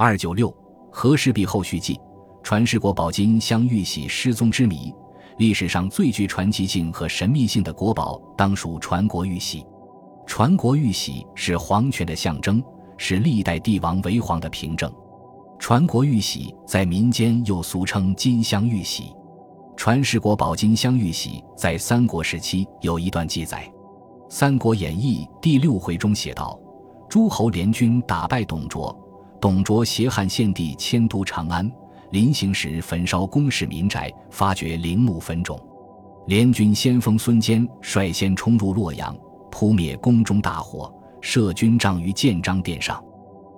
二九六和氏璧后续记，传世国宝金镶玉玺失踪之谜。历史上最具传奇性和神秘性的国宝，当属传国玉玺。传国玉玺是皇权的象征，是历代帝王为皇的凭证。传国玉玺在民间又俗称金镶玉玺。传世国宝金镶玉玺在三国时期有一段记载，《三国演义》第六回中写道：诸侯联军打败董卓，董卓挟汉献帝迁都长安，临行时焚烧宫室民宅，发掘陵墓坟冢。联军先锋孙坚率先冲入洛阳，扑灭宫中大火，设军帐于建章殿上。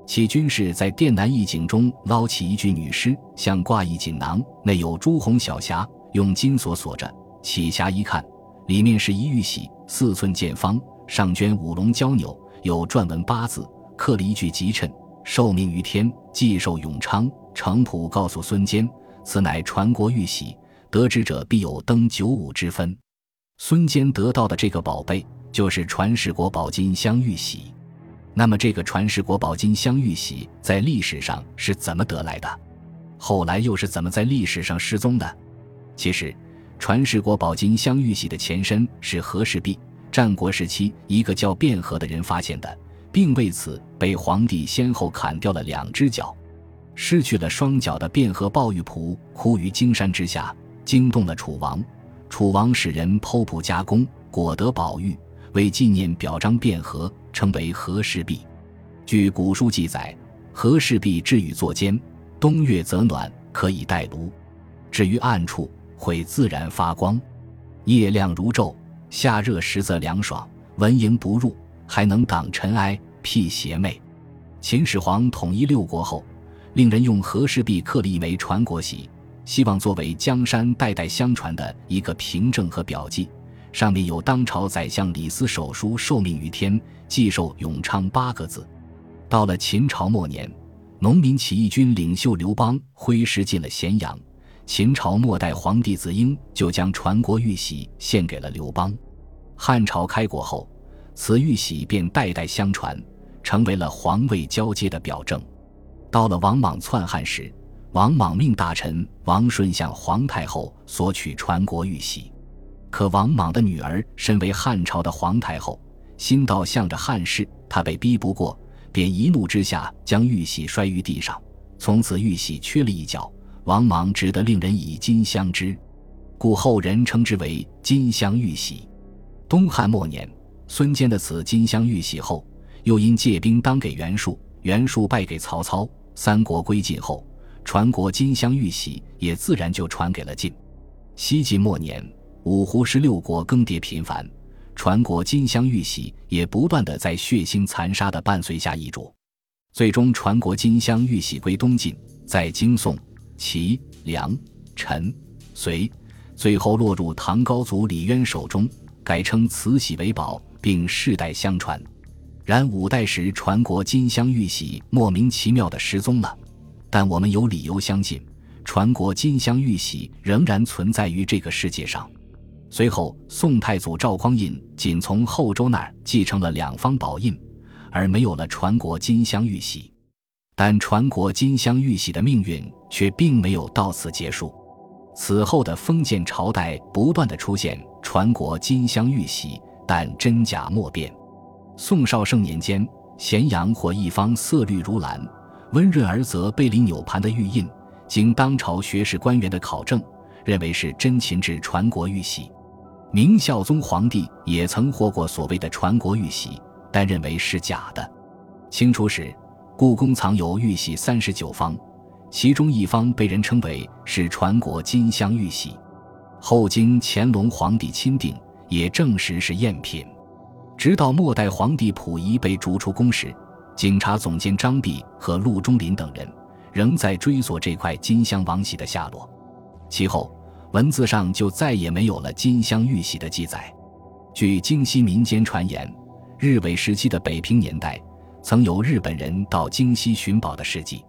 其军士在殿南一井中捞起一具女尸，像挂一锦囊，内有朱红小匣。用金锁锁着，起匣一看，里面是一玉玺，四寸见方，上镌五龙交纽，有篆文八字，刻了一句吉谶：“受命于天，既寿永昌。”程普告诉孙坚，此乃传国玉玺，得之者必有登九五之分。孙坚得到的这个宝贝，就是传世国宝金镶玉玺。那么，这个传世国宝金镶玉玺在历史上是怎么得来的？后来又是怎么在历史上失踪的？其实，传世国宝金镶玉玺的前身是和氏璧，战国时期一个叫卞和的人发现的，并为此被皇帝先后砍掉了两只脚。失去了双脚的卞和抱玉璞哭于荆山之下，惊动了楚王。楚王使人剖腹加工，果得宝玉，为纪念表彰卞和，称为和氏璧。据古书记载，和氏璧置于座间，冬月则暖，可以带炉；至于暗处，会自然发光，夜亮如昼；夏热时则凉爽，蚊蝇不入，还能挡尘埃、辟邪魅。秦始皇统一六国后，令人用和氏璧刻了一枚传国玺，希望作为江山代代相传的一个凭证和表记。上面有当朝宰相李斯手书“受命于天，既寿永昌”八个字。到了秦朝末年，农民起义军领袖刘邦挥师进了咸阳。秦朝末代皇帝子婴就将传国玉玺献给了刘邦。汉朝开国后，此玉玺便代代相传，成为了皇位交接的表证。到了王莽篡汉时，王莽命大臣王顺向皇太后索取传国玉玺，可王莽的女儿身为汉朝的皇太后，心道向着汉室，她被逼不过，便一怒之下将玉玺摔于地上，从此玉玺缺了一角。王莽只得令人以金镶之，故后人称之为金镶玉玺。东汉末年，孙坚的子金镶玉玺后，又因借兵当给袁术，袁术败给曹操。三国归晋后，传国金镶玉玺也自然就传给了晋。西晋末年，五胡十六国更迭频繁，传国金镶玉玺也不断的在血腥残杀的伴随下易主，最终传国金镶玉玺归东晋，在京宋。齐、梁、陈、隋，最后落入唐高祖李渊手中，改称慈禧为宝，并世代相传。然五代时传国金镶玉玺莫名其妙的失踪了，但我们有理由相信，传国金镶玉玺仍然存在于这个世界上。随后，宋太祖赵匡胤仅从后周那儿继承了两方宝印，而没有了传国金镶玉玺。但传国金镶玉玺的命运却并没有到此结束。此后的封建朝代不断的出现传国金镶玉玺，但真假莫辨。宋绍圣年间，咸阳或一方色绿如蓝、温润而则背离扭盘的玉印，经当朝学士官员的考证，认为是真秦制传国玉玺。明孝宗皇帝也曾获过所谓的传国玉玺，但认为是假的。清初时。故宫藏有玉玺三十九方，其中一方被人称为是传国金镶玉玺，后经乾隆皇帝钦定，也证实是赝品。直到末代皇帝溥仪被逐出宫时，警察总监张弼和陆中林等人仍在追索这块金镶王玺的下落。其后，文字上就再也没有了金镶玉玺的记载。据京西民间传言，日伪时期的北平年代。曾有日本人到京西寻宝的事迹。